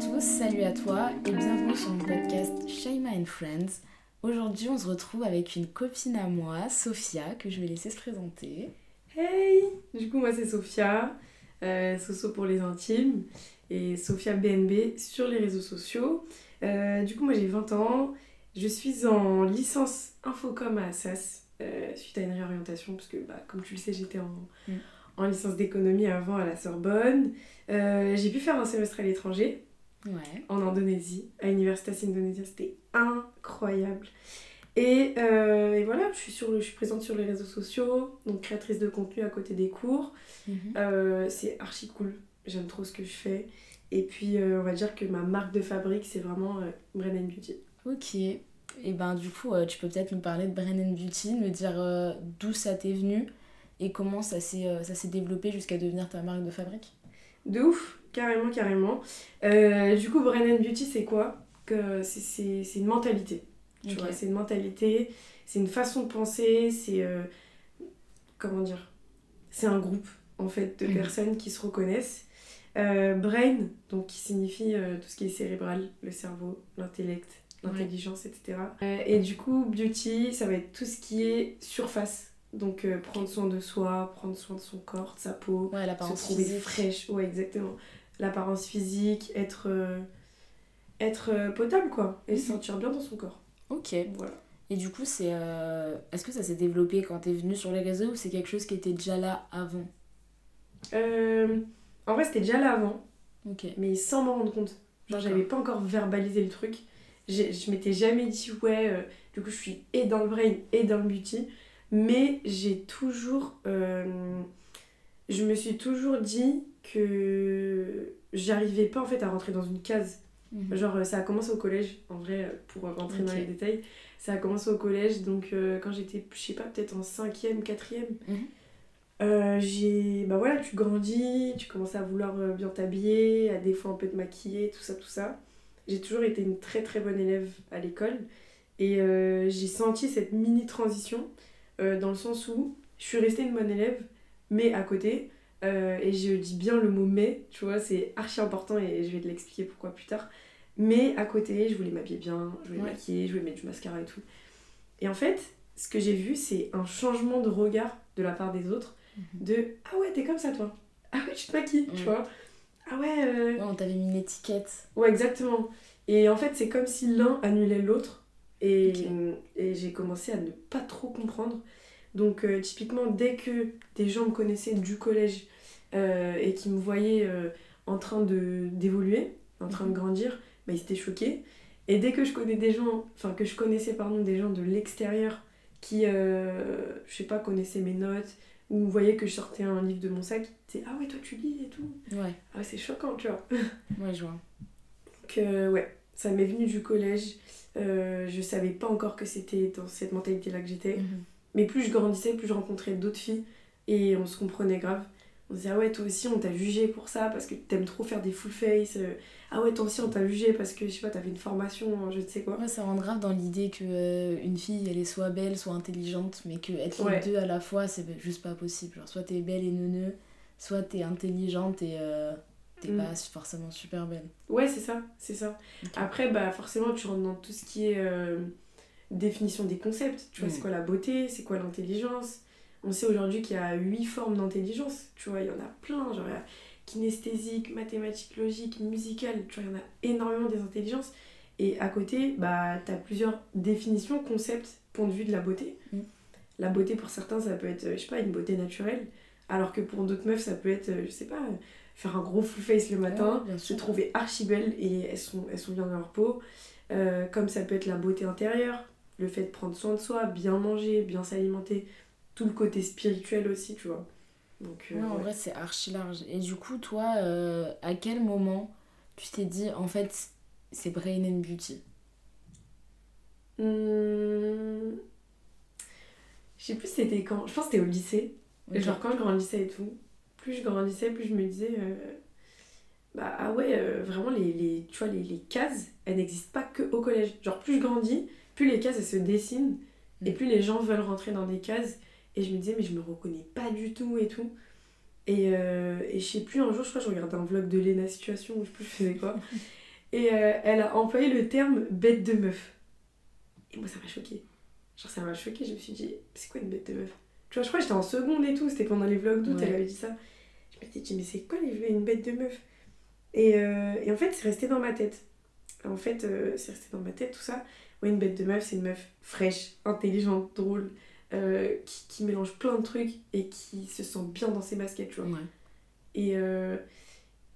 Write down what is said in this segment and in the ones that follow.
tous, salut à toi et bienvenue sur mon podcast Shaima and Friends. Aujourd'hui, on se retrouve avec une copine à moi, Sophia, que je vais laisser se présenter. Hey Du coup, moi c'est Sophia, euh, Soso pour les intimes, et Sophia BNB sur les réseaux sociaux. Euh, du coup, moi j'ai 20 ans, je suis en licence Infocom à Assas, euh, suite à une réorientation, parce que bah, comme tu le sais, j'étais en, Mm. en licence d'économie avant à la Sorbonne. Euh, j'ai pu faire un semestre à l'étranger, Ouais. en Indonésie, à Universitas Indonesia, c'était incroyable. Et, euh, et voilà, je suis, sur le, je suis présente sur les réseaux sociaux, donc créatrice de contenu à côté des cours. Mhm. Euh, c'est archi cool, j'aime trop ce que je fais. Et puis euh, on va dire que ma marque de fabrique, c'est vraiment Brennan Beauty. Ok. Et ben du coup, tu peux peut-être nous parler de Brennan Beauty, me dire d'où ça t'est venu et comment ça s'est ça s'est développé jusqu'à devenir ta marque de fabrique? De ouf, carrément, carrément. Euh, du coup, Brennan Beauty, c'est quoi que c'est, c'est, c'est une mentalité. Tu vois, c'est une mentalité, c'est une façon de penser, c'est. euh, comment dire? C'est un groupe, en fait, de Mhm. personnes qui se reconnaissent. Euh, brain, donc qui signifie tout ce qui est cérébral, le cerveau, l'intellect, Ouais. l'intelligence, etc. Et du coup, beauty, ça va être tout ce qui est surface. Donc, euh, prendre soin de soi, prendre soin de son corps, de sa peau, Ouais, se trouver physique. fraîche, ouais exactement. L'apparence physique, être, euh, être euh, potable quoi, et Mhm. se sentir bien dans son corps. Ok. Voilà. Et du coup, c'est euh, est-ce que ça s'est développé quand t'es venu sur les réseaux ou c'est quelque chose qui était déjà là avant? Euh, en vrai c'était déjà là avant, Ok. mais sans m'en rendre compte. Genre j'avais pas encore verbalisé le truc. Je m'étais jamais dit ouais, euh, du coup je suis et dans le brain et dans le beauty, mais j'ai toujours... je me suis toujours dit que j'arrivais pas en fait à rentrer dans une case. Mhm. Genre, euh, ça a commencé au collège, en vrai, euh, pour rentrer dans les détails. Ça a commencé au collège, donc euh, quand j'étais, je sais pas, peut-être en cinquième, quatrième. Mhm. euh, j'ai. Bah voilà, tu grandis, tu commences à vouloir bien t'habiller, à des fois un peu te maquiller, tout ça, tout ça. J'ai toujours été une très très bonne élève à l'école. Et euh, j'ai senti cette mini transition, dans le sens où je suis restée une bonne élève, mais à côté. Euh, et je dis bien le mot mais, tu vois, c'est archi important et je vais te l'expliquer pourquoi plus tard. Mais à côté, je voulais m'habiller bien, je voulais Ouais. maquiller, je voulais mettre du mascara et tout. Et en fait, ce que j'ai vu, c'est un changement de regard de la part des autres. Mhm. De ah ouais, t'es comme ça toi. Ah ouais, tu te maquilles, tu vois. Ah ouais, euh, Ouais, on t'avait mis une étiquette. ouais, exactement. Et en fait, c'est comme si l'un annulait l'autre. Et, et j'ai commencé à ne pas trop comprendre. Donc, euh, typiquement, dès que des gens me connaissaient du collège euh, et qui me voyaient euh, en train de d'évoluer, en train de Mhm. grandir, bah, ils étaient choqués. Et dès que je connais des gens, enfin que je connaissais pardon des gens de l'extérieur qui, je sais pas, connaissaient mes notes ou voyaient que je sortais un livre de mon sac, ils disaient ah ouais toi tu lis et tout. Ouais, Ah c'est choquant tu vois. ouais, je vois. Donc ouais, ça m'est venu du collège. Je savais pas encore que c'était dans cette mentalité-là que j'étais. Mhm. Mais plus je grandissais, plus je rencontrais d'autres filles et on se comprenait grave. On se disait ah ouais toi aussi on t'a jugé pour ça parce que t'aimes trop faire des full face. Euh, Ah ouais toi aussi on t'a jugé parce que je sais pas t'avais une formation en je ne sais quoi. Ouais, ça rentre grave dans l'idée que euh, une fille, elle est soit belle, soit intelligente, mais que être Ouais. les deux à la fois, c'est juste pas possible. Genre, soit t'es belle et neuneu, soit t'es intelligente et euh, t'es Mm. pas forcément super belle. Ouais c'est ça, c'est ça. Après bah forcément tu rentres dans tout ce qui est euh, définition des concepts. Tu vois Mm. c'est quoi la beauté, c'est quoi l'intelligence? On sait aujourd'hui qu'il y a huit formes d'intelligence. Tu vois il y en a plein. Genre kinesthésique, mathématique, logique, musicale. Tu vois il y en a énormément des intelligences. Et à côté bah t'as plusieurs définitions, concepts, point de vue de la beauté. Mm. La beauté pour certains ça peut être euh, je sais pas une beauté naturelle. Alors que pour d'autres meufs ça peut être euh, je sais pas euh, faire un gros full face le matin Ouais, se trouver archi belles et elles sont, elles sont bien dans leur peau. Euh, comme ça peut être la beauté intérieure, le fait de prendre soin de soi, bien manger, bien s'alimenter, tout le côté spirituel aussi, tu vois. Donc, euh, Ouais, en ouais. vrai, c'est archi large. Et du coup, toi, euh, à quel moment tu t'es dit, en fait, c'est Brain and Beauty? Hum, Je sais plus c'était quand, je pense que c'était au lycée. Genre quand je grandissais et tout, plus je grandissais, plus je me disais, euh, bah ah ouais, vraiment les, les, tu vois, les, les cases, elles n'existent pas que au collège. Genre plus je grandis, plus les cases elles se dessinent et Mm. plus les gens veulent rentrer dans des cases. Et je me disais, mais je me reconnais pas du tout et tout. Et, euh, et je sais plus, un jour, je crois que je regardais un vlog de Lena Situation, ou je sais plus je faisais quoi. Et euh, elle a employé le terme bête de meuf. Et moi, ça m'a choqué. Genre, ça m'a choqué. Je me suis dit, c'est quoi une bête de meuf? Tu vois, je crois que j'étais en seconde et tout. C'était pendant les vlogs d'août, Ouais. elle avait dit ça. Je me suis dit, mais c'est quoi une bête de meuf? Et, euh, et en fait, c'est resté dans ma tête. En fait, euh, c'est resté dans ma tête tout ça. Ouais, une bête de meuf, c'est une meuf fraîche, intelligente, drôle, euh, qui, qui mélange plein de trucs et qui se sent bien dans ses baskets, tu vois. Ouais. Et, euh,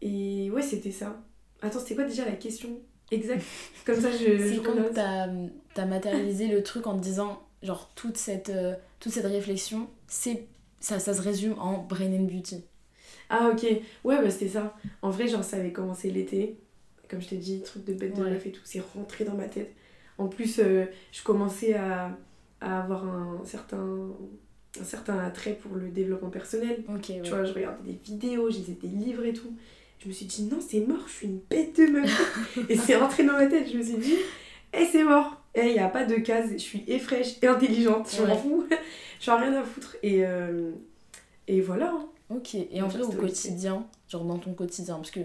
et ouais, c'était ça. Attends, c'était quoi déjà la question exacte? Comme ça, je. C'est quand t'as as matérialisé le truc en te disant, genre, toute cette, euh, toute cette réflexion, c'est ça, ça se résume en Brain and Beauty. Ah, ok. Ouais, bah c'était ça. En vrai, genre, ça avait commencé l'été. Comme je t'ai dit, truc de bête de Ouais. meuf et tout. C'est rentré dans ma tête. En plus, euh, je commençais à, à avoir un certain, un certain attrait pour le développement personnel. Ouais. Tu vois, je regardais des vidéos, je lisais des livres et tout. Je me suis dit, non, c'est mort, je suis une bête de meuf. et c'est rentré dans ma tête. Je me suis dit, eh, c'est mort. Eh, il n'y a pas de case. Je suis et fraîche et intelligente. Je m'en fous. J'en ai rien à foutre. Et, euh, et voilà. hein. Ok, et en vrai, au quotidien, genre dans ton quotidien, parce que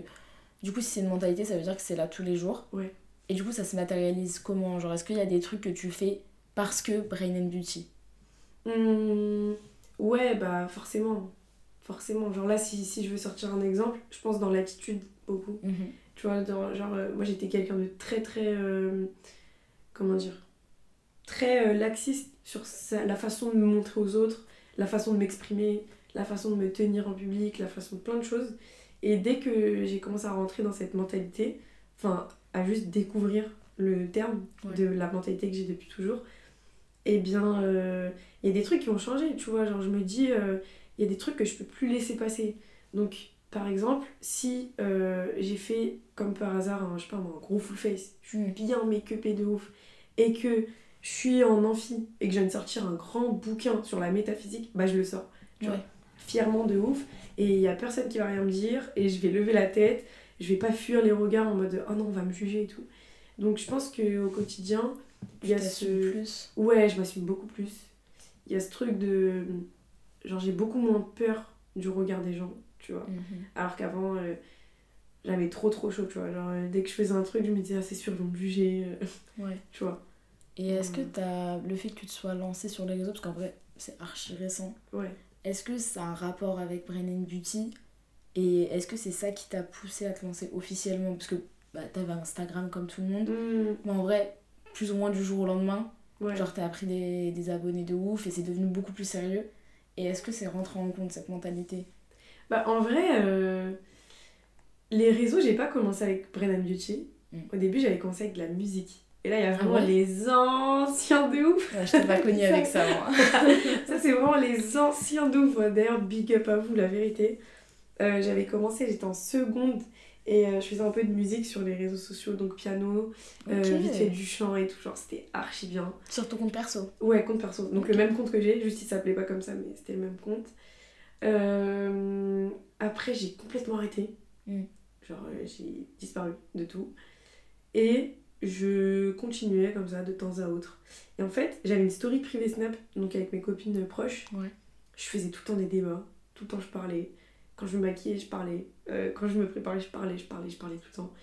du coup, si c'est une mentalité, ça veut dire que c'est là tous les jours. Ouais. Et du coup, ça se matérialise comment? Genre, est-ce qu'il y a des trucs que tu fais parce que Brain and Beauty? Hum, ouais, bah forcément. Forcément. Genre là, si, si je veux sortir un exemple, je pense dans l'attitude beaucoup. Mhm. Tu vois, dans- genre, euh, moi j'étais quelqu'un de très très. euh, comment dire? Très euh, laxiste sur sa- la façon de me montrer aux autres, la façon de m'exprimer, la façon de me tenir en public, la façon de plein de choses. Et dès que j'ai commencé à rentrer dans cette mentalité, enfin, à juste découvrir le terme Ouais. de la mentalité que j'ai depuis toujours, eh bien, euh, il y a des trucs qui ont changé, tu vois. Genre, je me dis, euh, il y a des trucs que je peux plus laisser passer. Donc, par exemple, si euh, j'ai fait, comme par hasard, un, je sais pas un gros full face, je suis bien make-upée de ouf, et que je suis en amphi et que je viens de sortir un grand bouquin sur la métaphysique, bah je le sors. Tu Ouais. vois, fièrement de ouf. Et il y a personne qui va rien me dire, et je vais lever la tête, je vais pas fuir les regards en mode oh non, on va me juger et tout. Donc, je pense qu'au quotidien, il y a ce. plus. Ouais, je m'assume beaucoup plus. Il y a ce truc de. Genre, j'ai beaucoup moins peur du regard des gens, tu vois. Mhm. Alors qu'avant, euh, j'avais trop trop chaud, tu vois. Genre, euh, dès que je faisais un truc, je me disais, ah, c'est sûr, ils vont me juger, euh, Ouais. tu vois. Et est-ce que t'as le fait que tu te sois lancé sur les réseaux, parce qu'en vrai, c'est archi récent, Ouais. est-ce que ça a un rapport avec Brain and Beauty Et est-ce que c'est ça qui t'a poussé à te lancer officiellement? Parce que bah, t'avais Instagram comme tout le monde, Mm, mais en vrai, plus ou moins du jour au lendemain, ouais. genre t'as pris des, des abonnés de ouf et c'est devenu beaucoup plus sérieux. Et est-ce que c'est rentré en compte cette mentalité? Bah, en vrai, euh, les réseaux, j'ai pas commencé avec Brennan Beauty. Mm. Au début, j'avais commencé avec de la musique. Et là, il y a Ah vraiment ouais? les anciens de ouf. Ouais, Je t'ai pas connue avec ça, moi. Ça, c'est vraiment les anciens de ouf. D'ailleurs, big up à vous, la vérité. Euh, j'avais commencé, j'étais en seconde. Et euh, je faisais un peu de musique sur les réseaux sociaux, donc piano, euh, Ok. vite fait du chant et tout. Genre, c'était archi bien. Sur ton compte perso. Ouais, compte perso. Donc le même compte que j'ai, juste il s'appelait pas comme ça, mais c'était le même compte. Euh, Après, j'ai complètement arrêté. Mm. Genre, euh, j'ai disparu de tout. Et je continuais comme ça de temps à autre. Et en fait, j'avais une story privée Snap, donc avec mes copines proches. Ouais. Je faisais tout le temps des débats, tout le temps je parlais. Quand je me maquillais, je parlais. Euh, quand je me préparais, je parlais, je parlais, je parlais tout le temps.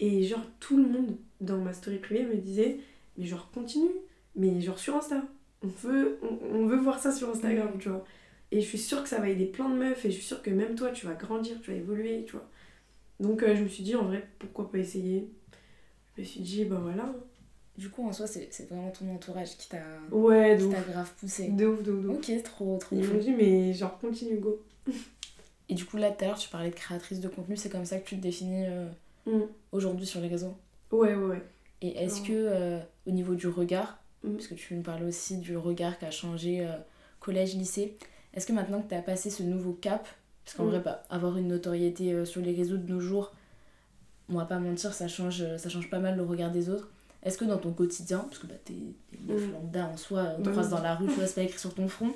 Et genre, tout le monde dans ma story privée me disait, mais genre, continue, mais genre sur Insta. On veut, on, on veut voir ça sur Instagram, Mhm. tu vois. Et je suis sûre que ça va aider plein de meufs, et je suis sûre que même toi, tu vas grandir, tu vas évoluer, tu vois. Donc euh, je me suis dit, en vrai, pourquoi pas essayer? Je me suis dit, bah voilà. Du coup, en soi, c'est vraiment ton entourage qui t'a Ouais, qui grave poussé. De ouf, de ouf, de ouf. Ok, trop, trop Ils m'ont dit, mais genre, continue, go. Et du coup, là, tout à l'heure, tu parlais de créatrice de contenu, c'est comme ça que tu te définis euh, Mm. aujourd'hui sur les réseaux. Ouais, ouais, ouais. Et est-ce Oh. que, euh, au niveau du regard, Mm. parce que tu nous parlais aussi du regard qui a changé euh, collège-lycée, est-ce que maintenant que tu as passé ce nouveau cap, parce qu'en Mm. vrai, bah, avoir une notoriété sur les réseaux de nos jours, on va pas mentir, ça change, ça change pas mal le regard des autres. Est-ce que dans ton quotidien, parce que bah, t'es une meuf lambda en soi, on te Bah croise dans la rue, tu vois, c'est pas écrit sur ton front,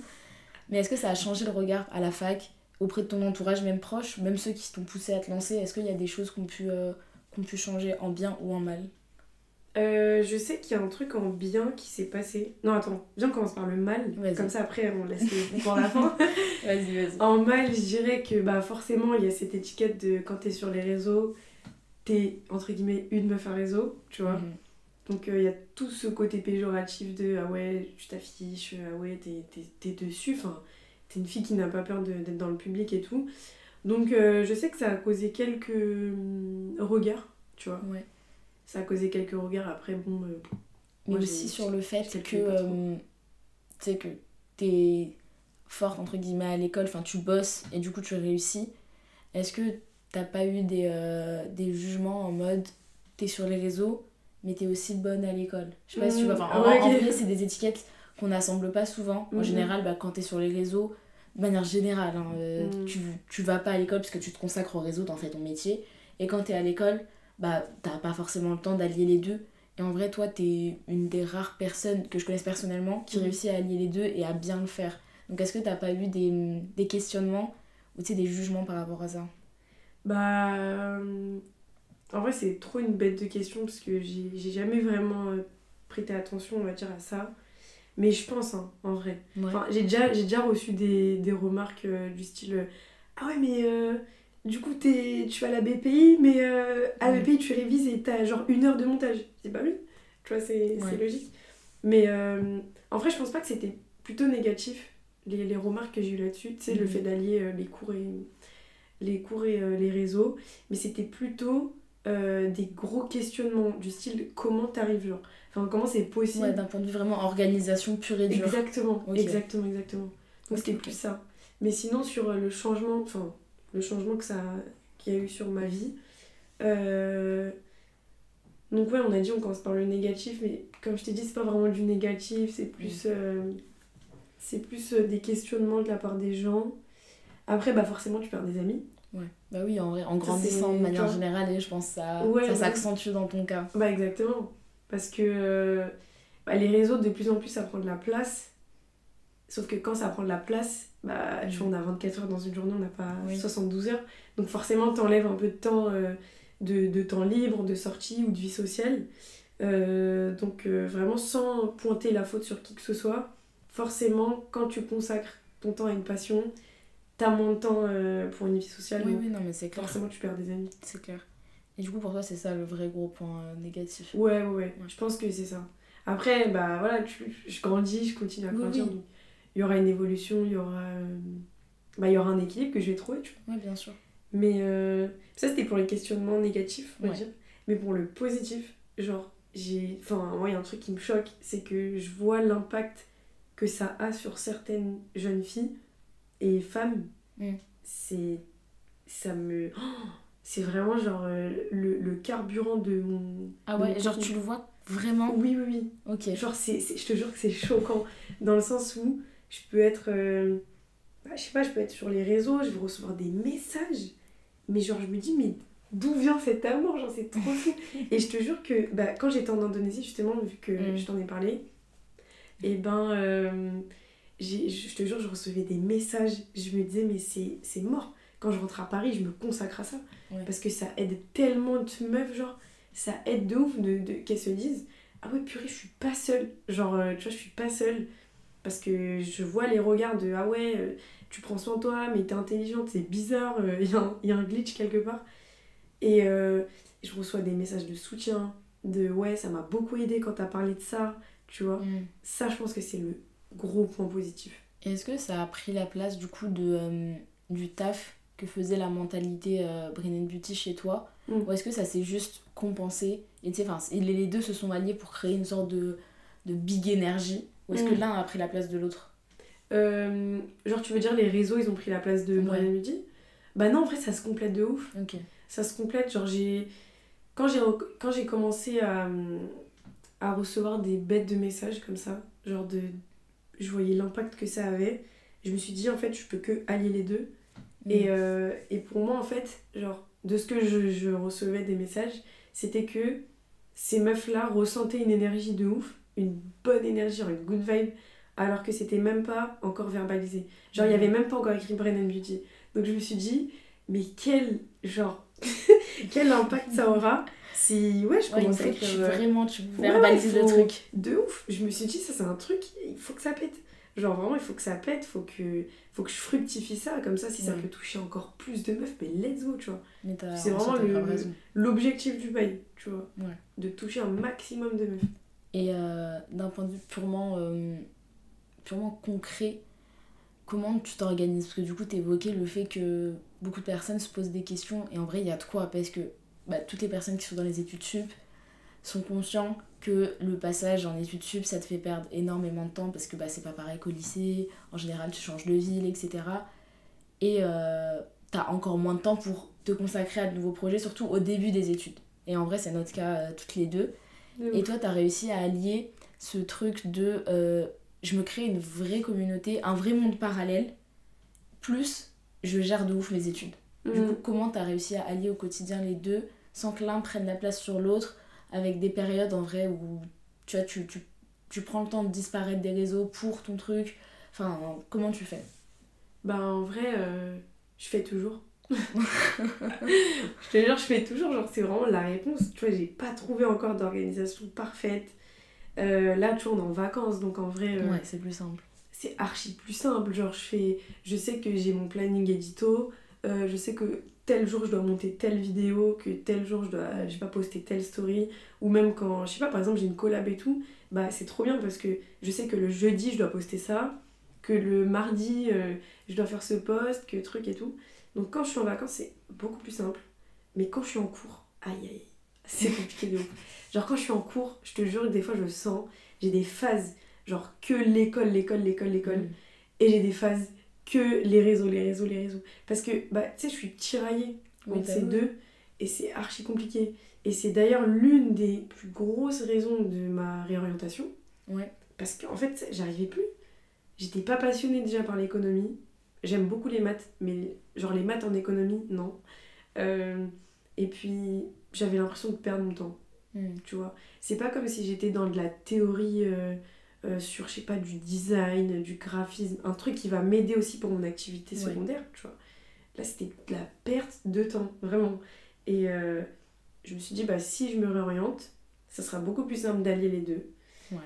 mais est-ce que ça a changé le regard à la fac, auprès de ton entourage, même proche, même ceux qui t'ont poussé à te lancer Est-ce qu'il y a des choses qui ont pu, euh, qui ont pu changer en bien ou en mal? Euh, je sais qu'il y a un truc en bien qui s'est passé. Non, attends, viens on commence par le mal. Comme ça, après, on laisse le pour la fin. Vas-y, vas-y. En mal, je dirais que bah, forcément, il y a cette étiquette de quand t'es sur les réseaux, t'es entre guillemets une meuf à réseau, tu vois. Mhm. Donc il y a tout ce côté péjoratif de ah ouais, tu t'affiches, ah ouais, t'es, t'es, t'es dessus. Enfin, t'es une fille qui n'a pas peur d'être dans le public et tout. Donc euh, je sais que ça a causé quelques hum, regards, tu vois. Ouais. Ça a causé quelques regards. Après, bon. euh, Mais moi, aussi sur le fait que euh, tu sais que t'es forte entre guillemets à l'école, enfin tu bosses et du coup tu réussis. Est-ce que t'as pas eu des, euh, des jugements en mode t'es sur les réseaux mais t'es aussi bonne à l'école? Je sais pas si tu vois. Enfin, en, ouais, en ok. vrai, c'est des étiquettes qu'on n'assemble pas souvent. En Mhm. général, bah, quand t'es sur les réseaux, de manière générale, hein, euh, Mhm. tu, tu vas pas à l'école parce que tu te consacres au réseau, t'en fais ton métier. Et quand t'es à l'école, bah t'as pas forcément le temps d'allier les deux. Et en vrai, toi, t'es une des rares personnes que je connaisse personnellement qui Mhm. réussit à allier les deux et à bien le faire. Donc est-ce que t'as pas eu des, des questionnements ou tu des jugements par rapport à ça? Bah. euh, En vrai, c'est trop une bête de question parce que j'ai j'ai jamais vraiment euh, prêté attention, on va dire, à ça. Mais je pense, hein, en vrai. Ouais. Enfin, j'ai déjà, j'ai déjà reçu des, des remarques euh, du style euh, Ah ouais, mais euh, du coup, t'es, tu vas à la BPI, mais à la. BPI, tu révises et t'as genre une heure de montage. Je dis Bah oui, tu vois, c'est, Ouais. c'est logique. Mais en vrai, je pense pas que c'était plutôt négatif, les, les remarques que j'ai eues là-dessus. Tu sais, le Mhm. fait d'allier les cours et, les, cours et les réseaux. Mais c'était plutôt des gros questionnements du style Comment t'arrives, genre? Enfin, comment c'est possible Ouais, d'un point de vue vraiment organisation pure et dure. Exactement, Ok. exactement, exactement. Donc c'était plus ça. Mais sinon sur euh, le changement, enfin le changement que ça qu'il y a eu sur ma vie. euh, Donc ouais, on a dit on commence par le négatif, mais comme je t'ai dit, c'est pas vraiment du négatif, c'est plus euh, c'est plus des questionnements de la part des gens. Après bah forcément tu perds des amis. Ouais. Bah oui, en vrai, en grandissant de manière générale, et je pense que ça, Ouais, ça ouais. s'accentue dans ton cas. Bah exactement. Parce que bah, les réseaux, de plus en plus, ça prend de la place. Sauf que quand ça prend de la place, bah, tu vois, on a 24 heures dans une journée, on n'a pas Oui. 72 heures. Donc forcément, t'enlèves un peu de temps, euh, de, de temps libre, de sortie ou de vie sociale. Euh, donc euh, vraiment, sans pointer la faute sur qui que ce soit, forcément, quand tu consacres ton temps à une passion, t'as moins de temps pour une vie sociale. Oui, donc oui, non, mais c'est clair. forcément, tu perds des amis. C'est clair. Et du coup, pour toi, c'est ça le vrai gros point euh, négatif. Ouais, ouais, ouais, je pense que c'est ça. Après, bah voilà, tu- je grandis, je continue à grandir. oui. Il y aura une évolution, il y aura, euh, bah, il y aura un équilibre que je vais trouver, tu vois. Ouais, bien sûr. Mais euh, ça, c'était pour les questionnements négatifs, on va Ouais. dire. Mais pour le positif, genre, j'ai. Enfin, moi, il y a un truc qui me choque, c'est que je vois l'impact que ça a sur certaines jeunes filles et femmes. Mm. C'est. Ça me. oh, c'est vraiment genre euh, le, le carburant de mon. Ah ouais, mon genre tu le vois vraiment Oui, oui, oui. Ok. Genre, c'est, je te jure que c'est choquant. Dans le sens où je peux être. euh, bah, je sais pas, je peux être sur les réseaux, je vais recevoir des messages. Mais genre, je me dis, mais d'où vient cet amour? Genre, c'est trop fou. et je te jure que bah, quand j'étais en Indonésie, justement, vu que Mm. je t'en ai parlé, et ben. euh, j'ai- je te jure, je recevais des messages. Je me disais, mais c'est, c'est mort. Quand je rentre à Paris, je me consacre à ça. Ouais. Parce que ça aide tellement de meufs, genre, ça aide de ouf de, de- qu'elles se disent Ah ouais, purée, je suis pas seule. Genre, euh, tu vois, je suis pas seule. Parce que je vois les regards de Ah ouais, euh, tu prends soin de toi, mais t'es intelligente, c'est bizarre, il y, a un- y a un glitch quelque part. Et euh, je reçois des messages de soutien, de Ouais, ça m'a beaucoup aidé quand t'as parlé de ça, tu vois. Mm. Ça, je pense que c'est le gros point positif. Et Est-ce que ça a pris la place du coup de, euh, du taf que faisait la mentalité euh, Beauty chez toi Mm. Ou est-ce que ça s'est juste compensé Et les deux se sont alliés pour créer une sorte de, de big énergie Ou est-ce que Mm. l'un a pris la place de l'autre? Euh, genre, tu veux dire, les réseaux, ils ont pris la place de Ouais. Brian Midi Bah non, en vrai, ça se complète de ouf. Ça se complète. Genre, j'ai. Quand j'ai, rec- quand j'ai commencé à, à recevoir des bêtes de messages comme ça, genre de. Je voyais l'impact que ça avait. Je me suis dit, en fait, je peux que allier les deux. Mm. Et, euh, et pour moi, en fait, genre, de ce que je, je recevais des messages, c'était que ces meufs-là ressentaient une énergie de ouf, une bonne énergie, une good vibe, alors que c'était même pas encore verbalisé. Genre, il y avait même pas encore écrit Brain and Beauty. Donc, je me suis dit, mais quel, genre, quel impact ça aura si, ouais, je Ouais, commençais fois à tu, écrire, euh, vraiment tu ouais, verbalises faut- le truc. de ouf. Je me suis dit, ça c'est un truc, il faut que ça pète. Genre vraiment, il faut que ça pète, faut que, faut que je fructifie ça. Comme ça, si ça peut toucher encore plus de meufs, mais let's go, tu vois. C'est vraiment. L'objectif du bail, tu vois. Ouais. De toucher un maximum de meufs. Et euh, d'un point de vue purement, euh, purement concret, comment tu t'organises? Parce que du coup, tu évoqué le fait que beaucoup de personnes se posent des questions. Et en vrai, il y a de quoi Parce que bah, toutes les personnes qui sont dans les études sup sont conscients que le passage en études sup, ça te fait perdre énormément de temps. Parce que bah, c'est pas pareil qu'au lycée. En général, tu changes de ville, etc. Et euh, tu as encore moins de temps pour te consacrer à de nouveaux projets, surtout au début des études. Et en vrai, c'est notre cas euh, toutes les deux. Et toi, tu as réussi à allier ce truc de euh, je me crée une vraie communauté, un vrai monde parallèle, plus je gère de ouf mes études. Du Mm. coup, comment tu as réussi à allier au quotidien les deux sans que l'un prenne la place sur l'autre, avec des périodes en vrai où tu, vois, tu, tu, tu prends le temps de disparaître des réseaux pour ton truc. Enfin, comment tu fais? Bah en vrai, euh, je fais toujours. je te jure, je fais toujours. Genre, c'est vraiment la réponse. Tu vois, j'ai pas trouvé encore d'organisation parfaite. Euh, là, tu vois, on est en vacances, donc en vrai, euh, Ouais, c'est plus simple. c'est archi plus simple. Genre, je fais, je sais que j'ai mon planning édito. euh, je sais que tel jour je dois monter telle vidéo, que tel jour je dois, je sais pas, poster telle story. Ou même quand, je sais pas, par exemple, j'ai une collab et tout. Bah, c'est trop bien parce que je sais que le jeudi je dois poster ça. Que le mardi euh, je dois faire ce post, que truc et tout. Donc quand je suis en vacances, c'est beaucoup plus simple. Mais quand je suis en cours, aïe aïe, c'est compliqué de ouf. Genre quand je suis en cours, je te jure que des fois je sens, j'ai des phases, genre que l'école, l'école, l'école, l'école. Mm. Et j'ai des phases que les réseaux, les réseaux, les réseaux. Parce que, bah, tu sais, je suis tiraillée entre bah ces oui. deux. Et c'est archi compliqué. Et c'est d'ailleurs l'une des plus grosses raisons de ma réorientation. Ouais. Parce qu'en fait, j'arrivais plus. J'étais pas passionnée déjà par l'économie. J'aime beaucoup les maths, mais genre les maths en économie, non. Euh, et puis, j'avais l'impression de perdre mon temps, Mm. tu vois. C'est pas comme si j'étais dans de la théorie euh, euh, sur, je sais pas, du design, du graphisme, un truc qui va m'aider aussi pour mon activité Ouais. secondaire, tu vois. Là, c'était de la perte de temps, vraiment. Et euh, je me suis dit, bah, si je me réoriente, ça sera beaucoup plus simple d'allier les deux. Ouais.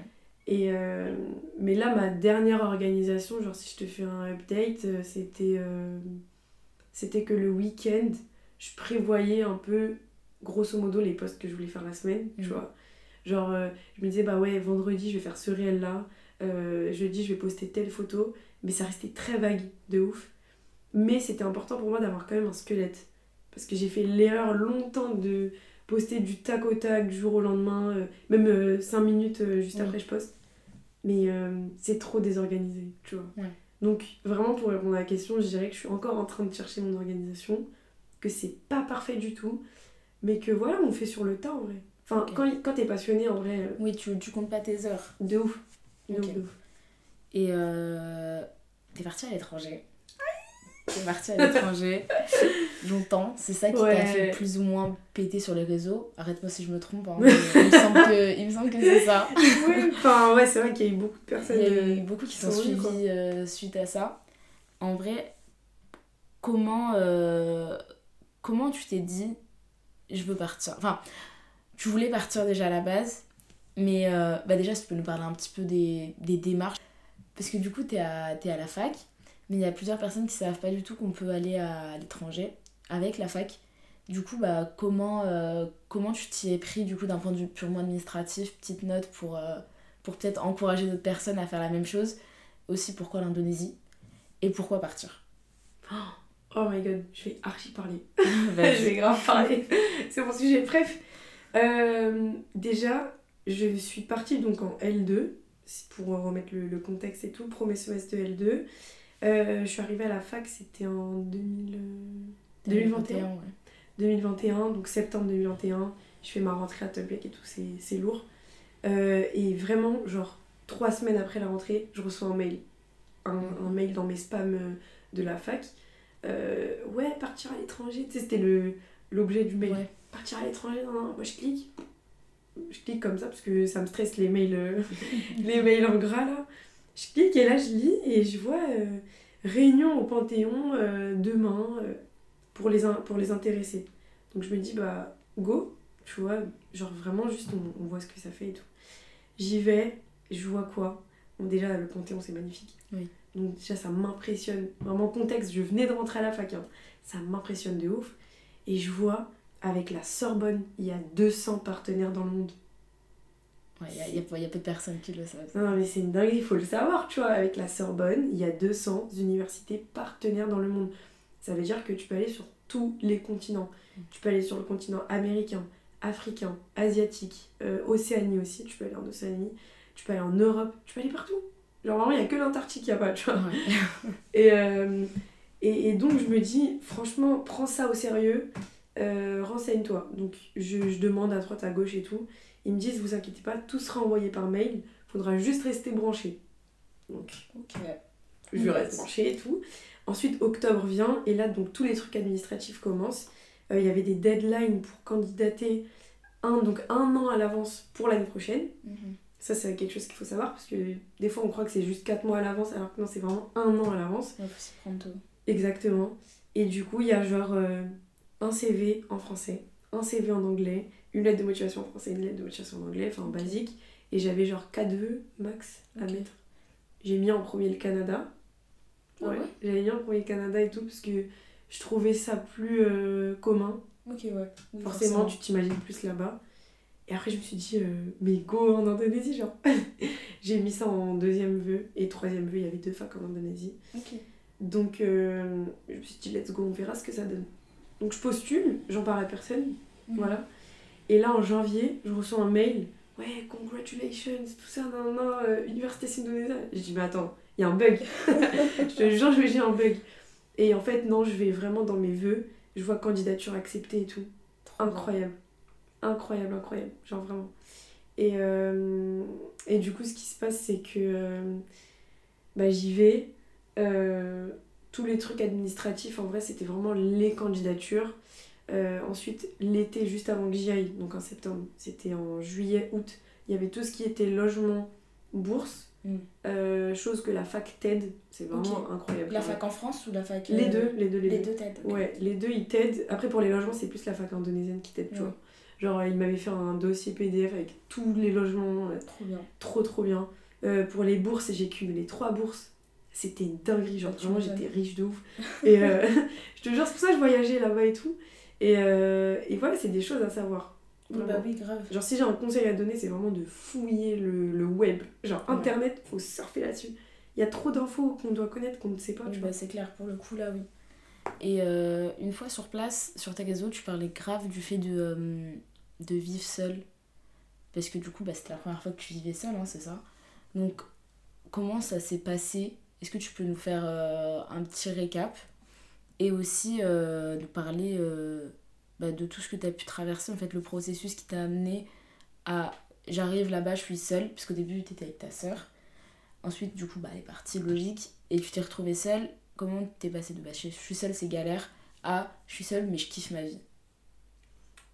Et euh, mais là, ma dernière organisation, genre si je te fais un update, c'était c'était que le week-end, je prévoyais un peu, grosso modo, les posts que je voulais faire la semaine, tu Mhm. vois. Genre, euh, je me disais, bah ouais, vendredi, je vais faire ce réel-là, euh, jeudi, je vais poster telle photo, mais ça restait très vague, de ouf. Mais c'était important pour moi d'avoir quand même un squelette. Parce que j'ai fait l'erreur longtemps de poster du tac au tac, du jour au lendemain, euh, même 5 minutes juste Oui. après je poste. Mais c'est trop désorganisé, tu vois. Donc vraiment pour répondre à la question, je dirais que je suis encore en train de chercher mon organisation, que c'est pas parfait du tout, mais que voilà, on fait sur le tas en vrai. Enfin, quand, quand t'es passionné en vrai, euh, Oui, tu, tu comptes pas tes heures. de ouf. De Ok. ouf, de ouf. Et euh, t'es partie à l'étranger. T'es partie à l'étranger longtemps. C'est ça qui t'a fait plus ou moins péter sur les réseaux. Arrête-moi si je me trompe. hein, mais il, me semble que, il me semble que c'est ça. Ouais, enfin ouais, c'est vrai qu'il y a eu beaucoup de personnes. Il y a euh, eu beaucoup qui sont suivis euh, suite à ça. En vrai, comment, euh, comment tu t'es dit je veux partir? Enfin, tu voulais partir déjà à la base, mais euh, bah déjà, si tu peux nous parler un petit peu des, des démarches. Parce que du coup, t'es à, t'es à la fac, mais il y a plusieurs personnes qui savent pas du tout qu'on peut aller à l'étranger avec la fac. Du coup, bah, comment, euh, comment tu t'y es pris du coup d'un point de vue purement administratif Petite note pour, euh, pour peut-être encourager d'autres personnes à faire la même chose. Aussi, pourquoi l'Indonésie Et pourquoi partir? Oh my god, je vais archi parler. Je vais grave parler. c'est mon sujet. Bref, euh, déjà, je suis partie donc en L2, c'est pour remettre le, le contexte et tout, premier semestre de L2. Euh, je suis arrivée à la fac, c'était en 2000, euh, 2021. ouais. 2021, donc septembre 2021. Je fais ma rentrée à Tolbiac et tout, c'est lourd. Euh, et vraiment, genre, trois semaines après la rentrée, je reçois un mail. Un, un mail dans mes spams de la fac. Euh, ouais, partir à l'étranger. Tu sais, c'était l'objet du mail. Ouais. Partir à l'étranger, non, non. Moi, je clique. Je clique comme ça parce que ça me stresse les mails, euh, les mails en gras là. Je clique et là, je lis et je vois euh, réunion au Panthéon euh, demain euh, pour, les pour les intéressés. Donc, je me dis, bah, go. Tu vois, genre vraiment juste on, on voit ce que ça fait et tout. J'y vais, je vois quoi? Bon, déjà, le Panthéon, c'est magnifique. Oui. Donc, déjà, ça m'impressionne. Vraiment, contexte, je venais de rentrer à la fac. hein. Ça m'impressionne de ouf. Et je vois, avec la Sorbonne, il y a 200 partenaires dans le monde. Ouais, il y a, y a- y a peu de personnes qui le savent. Non, mais c'est une dinguerie, il faut le savoir, tu vois. Avec la Sorbonne, il y a 200 universités partenaires dans le monde. Ça veut dire que tu peux aller sur tous les continents. Tu peux aller sur le continent américain, africain, asiatique, euh, Océanie aussi. Tu peux aller en Océanie. Tu peux aller en Europe. Tu peux aller partout. Genre, vraiment, il n'y a que l'Antarctique qui n'y a pas, tu vois. Ouais. Et, euh, et, et donc, je me dis, franchement, prends ça au sérieux, euh, renseigne-toi. Donc, je, je demande à droite, à gauche et tout. Ils me disent, vous inquiétez pas, tout sera envoyé par mail, faudra juste rester branché. Donc, Ok. je reste branché et tout. Ensuite, octobre vient, et là, donc, tous les trucs administratifs commencent. Euh, Il y avait des deadlines pour candidater, un, donc un an à l'avance pour l'année prochaine. Mhm. Ça, c'est quelque chose qu'il faut savoir, parce que des fois, on croit que c'est juste 4 mois à l'avance, alors que non, c'est vraiment un an à l'avance. Ouais, faut s'y prendre tôt. Exactement. Et du coup, il y a genre euh, un CV en français, un CV en anglais, une lettre de motivation en français, une lettre de motivation en anglais, enfin en basique. Et j'avais genre 4 vœux max à mettre. J'ai mis en premier le Canada. Ah Ouais, j'avais mis en premier le Canada et tout, parce que je trouvais ça plus euh, commun. Ok, ouais. Oui, Forcément, tu t'imagines plus là-bas. Et après, je me suis dit, euh, mais go en Indonésie, genre. J'ai mis ça en deuxième vœu. Et troisième vœu, il y avait deux facs en Indonésie. Ok. Donc, euh, je me suis dit, let's go, on verra ce que ça donne. Donc, je postule, j'en parle à personne, Mhm. voilà. Et là, en janvier, je reçois un mail. Ouais, congratulations, tout ça, non, non, euh, Université Indonésia. J'ai dit, mais attends, il y a un bug. je te jure, j'ai un bug. Et en fait, non, je vais vraiment dans mes vœux. Je vois candidature acceptée et tout. Trop bien. Incroyable. Incroyable, incroyable. Genre vraiment. Et, euh, et du coup, ce qui se passe, c'est que euh, bah, j'y vais. Euh, tous les trucs administratifs, en vrai, c'était vraiment les candidatures. Euh, ensuite, l'été, juste avant que j'y aille, donc en septembre, c'était en juillet, août, il y avait tout ce qui était logement, bourse, Mm. euh, chose que la fac t'aide. C'est vraiment incroyable. La fac en France ou la fac. Les euh, deux, les deux, les, Les deux. deux t'aident. ok. Ouais, les deux ils t'aident. Après pour les logements, c'est plus la fac indonésienne qui t'aide, tu Ouais. vois. Genre il m'avait fait un dossier PDF avec tous les logements, euh, Trop bien. trop trop bien. Euh, pour les bourses, j'ai cumulé trois bourses. C'était une dinguerie, genre vraiment j'étais riche de ouf. Et euh, je te jure, c'est pour ça que je voyageais là-bas et tout. Et, euh, et voilà, c'est des choses à savoir. Oui, Vraiment. bah oui, grave. Genre si j'ai un conseil à donner, c'est vraiment de fouiller le, le web. Genre Ouais. internet, faut surfer là-dessus. Il y a trop d'infos qu'on doit connaître qu'on ne sait pas, Oui, tu bah, c'est clair, pour le coup, là, oui. Et euh, une fois sur place, sur réseaux, tu parlais grave du fait de, euh, de vivre seul. Parce que du coup, bah, c'était la première fois que tu vivais seul, hein, c'est ça. Donc, comment ça s'est passé Est-ce que tu peux nous faire euh, un petit récap Et aussi euh, nous parler euh, bah, de tout ce que tu as pu traverser, en fait, le processus qui t'a amené à j'arrive là-bas, je suis seule, puisqu'au début, tu étais avec ta sœur. Ensuite, du coup, bah, elle est partie, logique. Et tu t'es retrouvée seule. Comment t'es passée de bah, je suis seule, c'est galère, à je suis seule, mais je kiffe ma vie?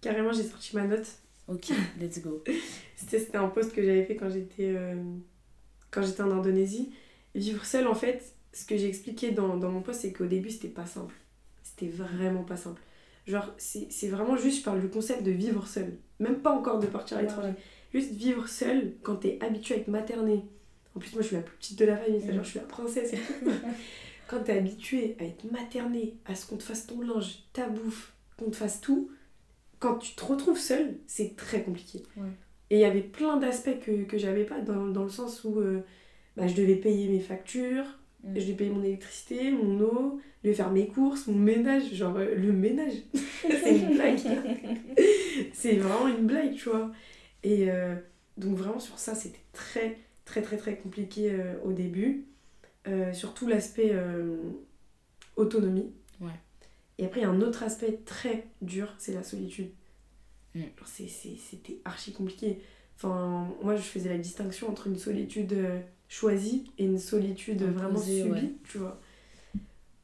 Carrément, j'ai sorti ma note. Ok, let's go. C'était c'était un post que j'avais fait quand j'étais euh, quand j'étais en Indonésie. Vivre seul, en fait, ce que j'ai expliqué dans, dans mon post, c'est qu'au début, c'était pas simple. C'était vraiment pas simple. Genre, c'est c'est vraiment juste, je parle du concept de vivre seul. Même pas encore de partir à l'étranger. Juste vivre seul quand t'es habitué à être materné. En plus, moi, je suis la plus petite de la famille, c'est-à-dire je suis la princesse quand t'es habitué à être materné, à ce qu'on te fasse ton linge, ta bouffe, qu'on te fasse tout, quand tu te retrouves seul, c'est très compliqué. Ouais. Et il y avait plein d'aspects que, que j'avais pas, dans, dans le sens où euh, bah, je devais payer mes factures, Mm. je devais payer mon électricité, mon eau, je devais faire mes courses, mon ménage. Genre, euh, le ménage, c'est une blague. c'est vraiment une blague, tu vois. Et euh, donc, vraiment, sur ça, c'était très, très, très, très compliqué euh, au début. Surtout l'aspect autonomie. Ouais. Et après, il y a un autre aspect très dur, c'est la solitude. Mm. C'est- C'était archi compliqué. Enfin, moi, je faisais la distinction entre une solitude choisie et une solitude Imposée, vraiment subie, ouais. tu vois.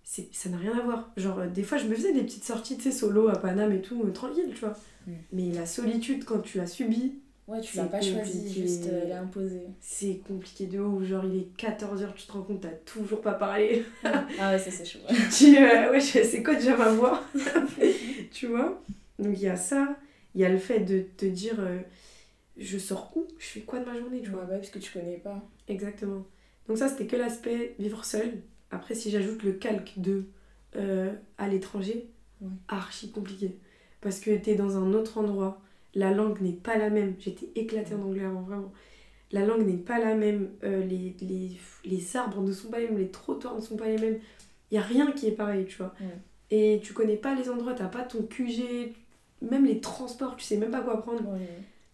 C'est- Ça n'a rien à voir. Genre, euh, des fois, je me faisais des petites sorties, tu sais, solo à Paname et tout, euh, tranquille, tu vois. Mm. Mais la solitude, quand tu l'as subie, Ouais, tu l'as pas choisi, compliqué. juste euh, elle est imposée. c'est compliqué de. Genre, il est 14h, tu te rends compte, t'as toujours pas parlé. ah ouais, ça c'est chaud. tu euh, ouais, je- c'est quoi déjà ma voix Tu vois Donc, il y a ça. Il y a le fait de te dire, je sors où? Je fais quoi de ma journée, tu Tu vois? vois, bah, parce que tu connais pas. Exactement. Donc ça, c'était que l'aspect vivre seul. Après, si j'ajoute le calque de euh, à l'étranger, archi compliqué. Parce que t'es dans un autre endroit, la langue n'est pas la même. J'étais éclatée en anglais avant, vraiment. La langue n'est pas la même, euh, les, les, les arbres ne sont pas les mêmes, les trottoirs ne sont pas les mêmes. Il y a rien qui est pareil, tu vois. Et tu connais pas les endroits, t'as pas ton QG, même les transports, tu sais même pas quoi prendre.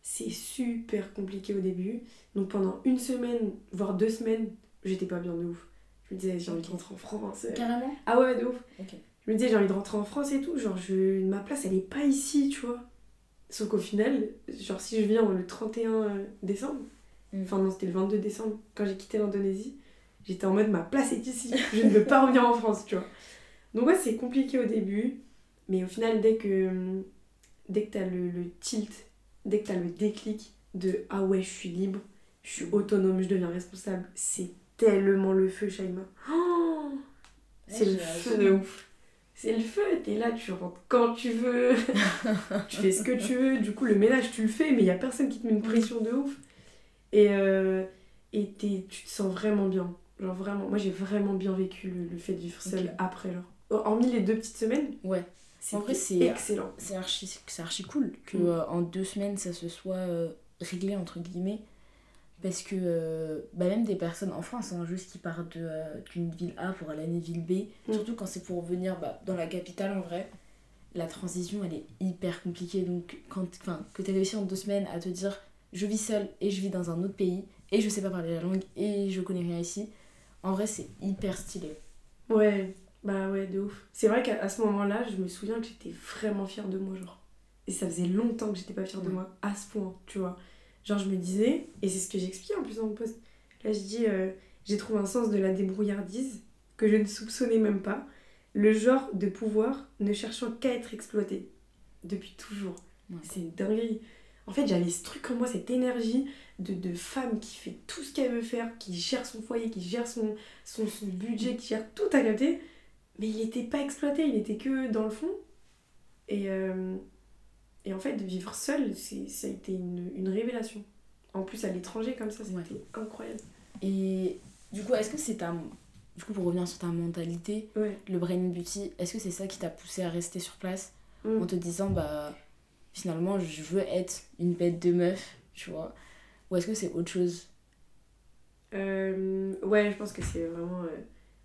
C'est super compliqué au début. Donc pendant une semaine, voire deux semaines, j'étais pas bien de ouf. Je me disais, j'ai envie de rentrer en France. Carrément? Ah ouais, de ouf. Je me disais, j'ai envie de rentrer en France et tout. Genre, je... ma place, elle est pas ici, tu vois. Sauf qu'au final, genre, si je viens le 31 décembre, Mm. enfin non, c'était le 22 décembre, quand j'ai quitté l'Indonésie, j'étais en mode, ma place est ici. Je ne veux pas revenir en France, tu vois. Donc ouais, c'est compliqué au début. Mais au final, dès que, dès que t'as le, le tilt, dès que t'as le déclic de, ah ouais, je suis libre, je suis autonome, je deviens responsable, c'est tellement le feu, Shaima. Oh c'est Ouais, le feu de ouf. C'est le feu, t'es là, tu rentres quand tu veux, tu fais ce que tu veux. Du coup, le ménage, tu le fais, mais il y a personne qui te met une pression de ouf. Et, euh, et tu te sens vraiment bien. Genre vraiment, moi j'ai vraiment bien vécu le, le fait de vivre seule Ok. après. Genre. Hormis les deux petites semaines, Ouais. En vrai, c'est- excellent. C'est archi, archi cool que Mm. euh, en deux semaines ça se soit euh, réglé entre guillemets. Parce que euh, bah, même des personnes en France, hein, juste qui partent d'une ville A pour aller à une ville B, Mm. surtout quand c'est pour venir bah, dans la capitale en vrai, la transition elle est hyper compliquée. Donc quand, que tu réussi en deux semaines à te dire je vis seule et je vis dans un autre pays et je sais pas parler la langue et je connais rien ici, en vrai c'est hyper stylé. Ouais, bah ouais, de ouf. C'est vrai qu'à ce moment-là, je me souviens que j'étais vraiment fière de moi, genre. Et ça faisait longtemps que j'étais pas fière de moi, à ce point, tu vois. Genre, je me disais, et c'est ce que j'explique en plus dans mon post, là je dis, euh, j'ai trouvé un sens de la débrouillardise que je ne soupçonnais même pas, le genre de pouvoir ne cherchant qu'à être exploité. Depuis toujours. Ouais. C'est une dinguerie. En fait, j'avais ce truc en moi, cette énergie de, de femme qui fait tout ce qu'elle veut faire, qui gère son foyer, qui gère son, son, son budget, qui gère tout à capter. Mais il n'était pas exploité, il était que dans le fond. Et, euh, et en fait, de vivre seul, ça a été une, une révélation. En plus, à l'étranger, comme ça, c'était Ouais. incroyable. Et du coup, est-ce que c'est ta. Du coup, pour revenir sur ta mentalité, Ouais. le brain beauty, est-ce que c'est ça qui t'a poussé à rester sur place Mm. en te disant, bah, finalement, je veux être une bête de meuf, tu vois? Ou est-ce que c'est autre chose? Euh, ouais, je pense que c'est vraiment euh,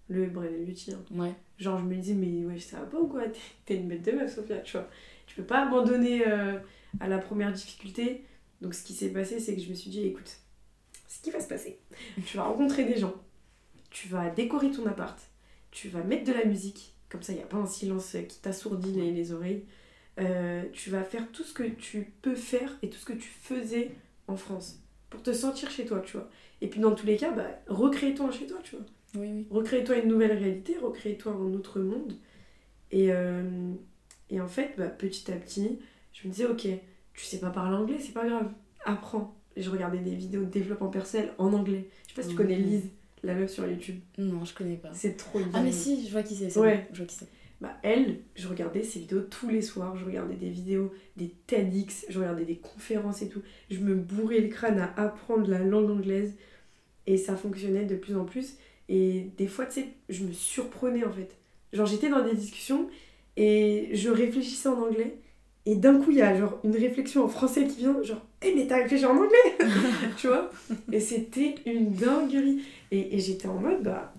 le brain beauty. hein. Ouais. Genre, je me dis, mais ouais, ça va pas ou quoi? T'es- T'es une bête de meuf, Sophia, tu vois. Tu peux pas abandonner euh, à la première difficulté. Donc, ce qui s'est passé, c'est que je me suis dit, écoute, ce qui va se passer, tu vas rencontrer des gens, tu vas décorer ton appart, tu vas mettre de la musique, comme ça, il n'y a pas un silence qui t'assourdit les, les oreilles. Euh, tu vas faire tout ce que tu peux faire et tout ce que tu faisais en France pour te sentir chez toi, tu vois. Et puis, dans tous les cas, bah, recrée-toi chez toi, tu vois Oui, oui. recrée-toi une nouvelle réalité, recrée-toi un autre monde. Et, euh, et en fait, bah, petit à petit, je me disais, ok, tu sais pas parler anglais, c'est pas grave, apprends. Et je regardais des vidéos de développement personnel en anglais. Je sais pas si tu connais Lise, la meuf sur YouTube. Non, je connais pas. C'est trop bien. Ah, mais si, je vois qui c'est. c'est Ouais. Je vois qui c'est. Bah, elle, je regardais ses vidéos tous les soirs, je regardais des vidéos, des TEDx, je regardais des conférences et tout. Je me bourrais le crâne à apprendre la langue anglaise et ça fonctionnait de plus en plus. Et des fois, tu sais, je me surprenais en fait. Genre, j'étais dans des discussions et je réfléchissais en anglais et d'un coup, il y a genre une réflexion en français qui vient, genre, hé, mais t'as réfléchi en anglais Tu vois? Et c'était une dinguerie. Et, et j'étais en mode, bah,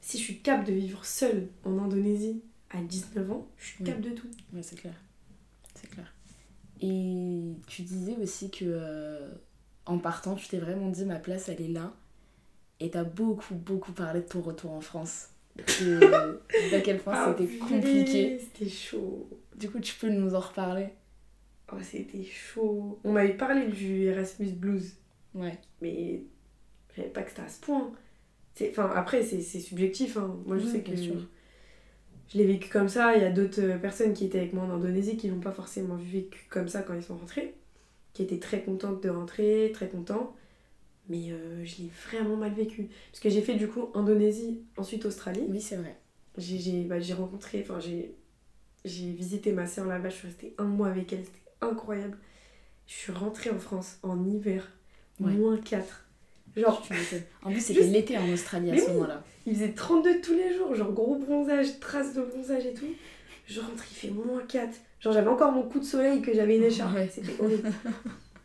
si je suis capable de vivre seule en Indonésie à 19 ans, je suis capable de tout. Ouais, c'est clair. C'est clair. Et tu disais aussi que euh, en partant, tu t'es vraiment dit ma place elle est là. Et t'as beaucoup, beaucoup parlé de ton retour en France. Que- D'à quel point Ah, c'était compliqué. C'était chaud. Du coup, tu peux nous en reparler? Oh, c'était chaud. On m'avait parlé du Erasmus Blues, Ouais. mais je savais pas que c'était à ce point. Enfin, après, c'est subjectif. hein. Moi, je Oui, sais que sûr. je l'ai vécu comme ça. Il y a d'autres personnes qui étaient avec moi en Indonésie qui l'ont pas forcément vécu comme ça quand ils sont rentrés, qui étaient très contentes de rentrer, très contents. Mais euh, je l'ai vraiment mal vécu. Parce que j'ai fait du coup Indonésie, ensuite Australie. Oui, c'est vrai. J'ai j'ai- bah, j'ai rencontré, enfin j'ai j'ai visité ma soeur là-bas, je suis restée un mois avec elle, c'était incroyable. Je suis rentrée en France en hiver, Ouais. moins 4. Genre. En plus, c'était Juste- l'été en Australie à Mais ce oui. moment-là. il faisait 32 tous les jours, genre gros bronzage, traces de bronzage et tout. Je rentre, il fait moins 4. Genre, j'avais encore mon coup de soleil que j'avais une écharpe. Ouais. C'était horrible.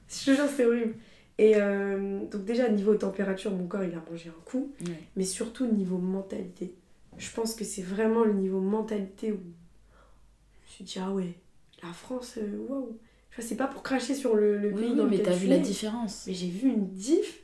Je te jure, c'était horrible. Et euh, donc, déjà, niveau température, mon corps, il a mangé un coup. Ouais. mais surtout niveau mentalité. Je pense que c'est vraiment le niveau mentalité où je me suis dit, ah ouais, la France, euh, waouh. Vois, c'est pas pour cracher sur le, le Oui, pays dans mais t'as vu la différence. Mais j'ai vu une diff,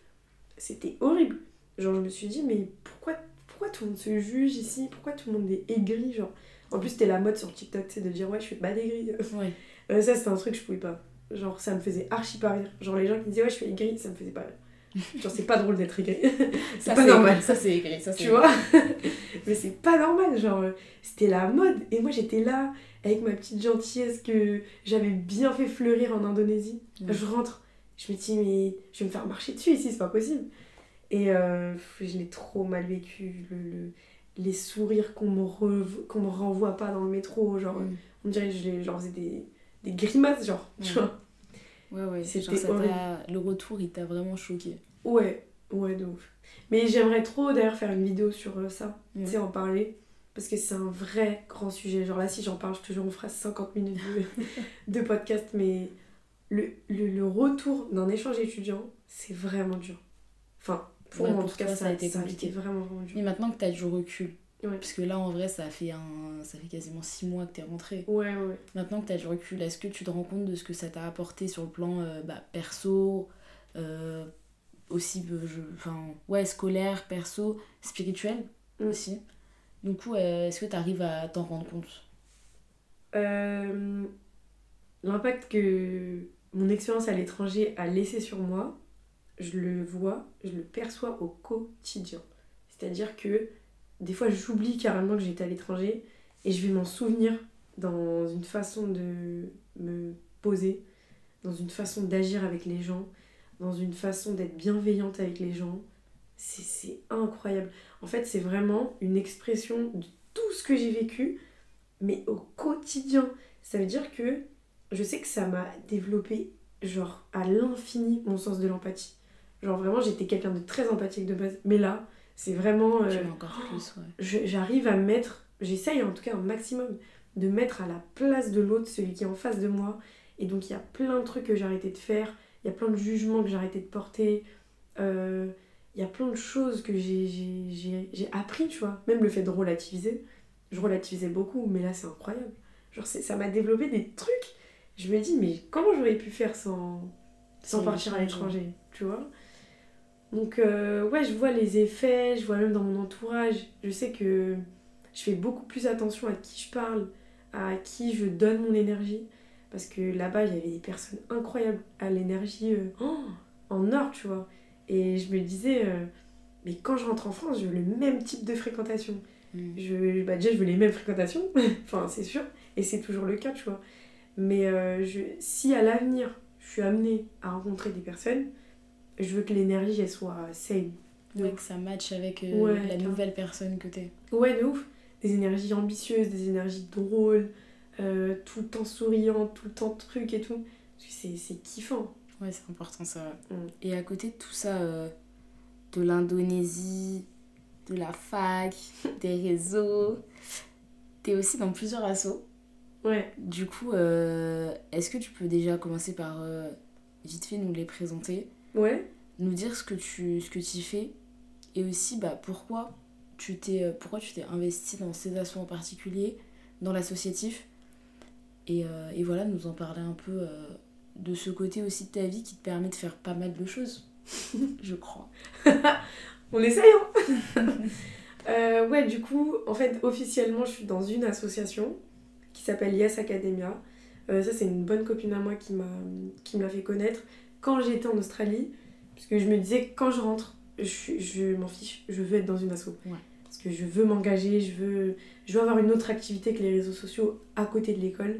c'était horrible. Genre, je me suis dit, mais pourquoi, pourquoi tout le monde se juge ici? Pourquoi tout le monde est aigri genre? En plus, c'était la mode sur TikTok, sais, de dire, ouais, je suis pas aigri. Ouais. Euh, ça, c'était un truc que je pouvais pas. Genre, ça me faisait archi pas rire. Genre, les gens qui disaient, ouais, je suis aigri, ça me faisait pas rire. Genre, c'est pas drôle d'être aigri. c'est pas normal. Ça, c'est écrit. Ça, c'est Tu vois Mais c'est pas normal, genre, euh, c'était la mode. Et moi, j'étais là, avec ma petite gentillesse que j'avais bien fait fleurir en Indonésie. Ouais. Je rentre, je me dis, mais je vais me faire marcher dessus ici, c'est pas possible. Et euh, je l'ai trop mal vécu. Le, le- les sourires qu'on me, rev- qu'on me renvoie pas dans le métro, genre, Mm. on dirait que je genre, faisais des, des grimaces, genre, tu vois. Ouais, ouais. C'était le retour, il t'a vraiment choqué. Ouais, ouais, de ouf. Mais j'aimerais trop d'ailleurs faire une vidéo sur euh, ça, Ouais. tu sais, en parler. Parce que c'est un vrai grand sujet. Genre là, si j'en parle, je te jure, on fera 50 minutes de, de podcast. Mais le, le, le retour d'un échange étudiant, c'est vraiment dur. Enfin, pour Ouais, moi, en tout cas, ça, ça a été ça compliqué. vraiment, vraiment dur. Mais maintenant que t'as du recul, Ouais. parce que là, en vrai, ça fait, un... ça fait quasiment six mois que t'es rentré. Ouais, ouais. Maintenant que t'as du recul, est-ce que tu te rends compte de ce que ça t'a apporté sur le plan euh, bah, perso, euh, aussi, euh, je... enfin, ouais, scolaire, perso, spirituel Mm. aussi Du coup, est-ce que t'arrives à t'en rendre compte? L'impact que mon expérience à l'étranger a laissé sur moi, je le vois, je le perçois au quotidien. C'est-à-dire que des fois j'oublie carrément que j'étais à l'étranger et je vais m'en souvenir dans une façon de me poser, dans une façon d'agir avec les gens, dans une façon d'être bienveillante avec les gens. C'est- incroyable. En fait, c'est vraiment une expression de tout ce que j'ai vécu, mais au quotidien. Ça veut dire que je sais que ça m'a développé, genre, à l'infini, mon sens de l'empathie. Genre, vraiment, j'étais quelqu'un de très empathique de base. Mais là, c'est vraiment. Euh, l'as encore plus, ouais. je- j'arrive à mettre, j'essaye en tout cas un maximum, de mettre à la place de l'autre, celui qui est en face de moi. Et donc il y a plein de trucs que j'ai arrêté de faire, il y a plein de jugements que j'ai arrêté de porter, euh, il y a plein de choses que j'ai- appris, tu vois. Même le fait de relativiser, je relativisais beaucoup, mais là c'est incroyable. Genre ça m'a développé des trucs, je me dis, mais comment j'aurais pu faire sans, sans partir à l'étranger, tu vois? Donc euh, ouais, je vois les effets, je vois même dans mon entourage, je sais que je fais beaucoup plus attention à qui je parle, à qui je donne mon énergie, parce que là-bas, il y avait des personnes incroyables à l'énergie euh, oh, en or, tu vois. Et je me disais, euh, mais quand je rentre en France, je veux le même type de fréquentation. Mm. Je, bah déjà, je veux les mêmes fréquentations, enfin, c'est sûr, et c'est toujours le cas, tu vois. Mais euh, je, si à l'avenir, je suis amenée à rencontrer des personnes, je veux que l'énergie, elle soit saine. Ouais, ouf. que ça matche avec euh, Ouais, la nouvelle personne que t'es. Ouais, de ouf. Des énergies ambitieuses, des énergies drôles, euh, tout le temps souriantes, tout le temps truc et tout. Parce que c'est, c'est kiffant. Ouais, c'est important ça. Mm. Et à côté de tout ça, euh, de l'Indonésie, de la fac, des réseaux, t'es aussi dans plusieurs assos. Ouais. Du coup, est-ce que tu peux déjà commencer par vite fait nous les présenter, Ouais. nous dire ce que tu, ce que tu fais et aussi bah, pourquoi tu t'es euh, pourquoi tu t'es investi dans ces assos en particulier, dans l'associatif et, euh, et voilà, nous en parler un peu euh, de ce côté aussi de ta vie qui te permet de faire pas mal de choses, je crois. On essaye, hein Euh, Ouais, du coup, en fait, officiellement, je suis dans une association qui s'appelle Yes Academia. Ça, c'est une bonne copine à moi qui, m'a, qui me l'a fait connaître quand j'étais en Australie. Parce que je me disais, quand je rentre, je, m'en fiche, je veux être dans une asso. Ouais. Parce que je veux m'engager, je veux, je veux avoir une autre activité que les réseaux sociaux à côté de l'école.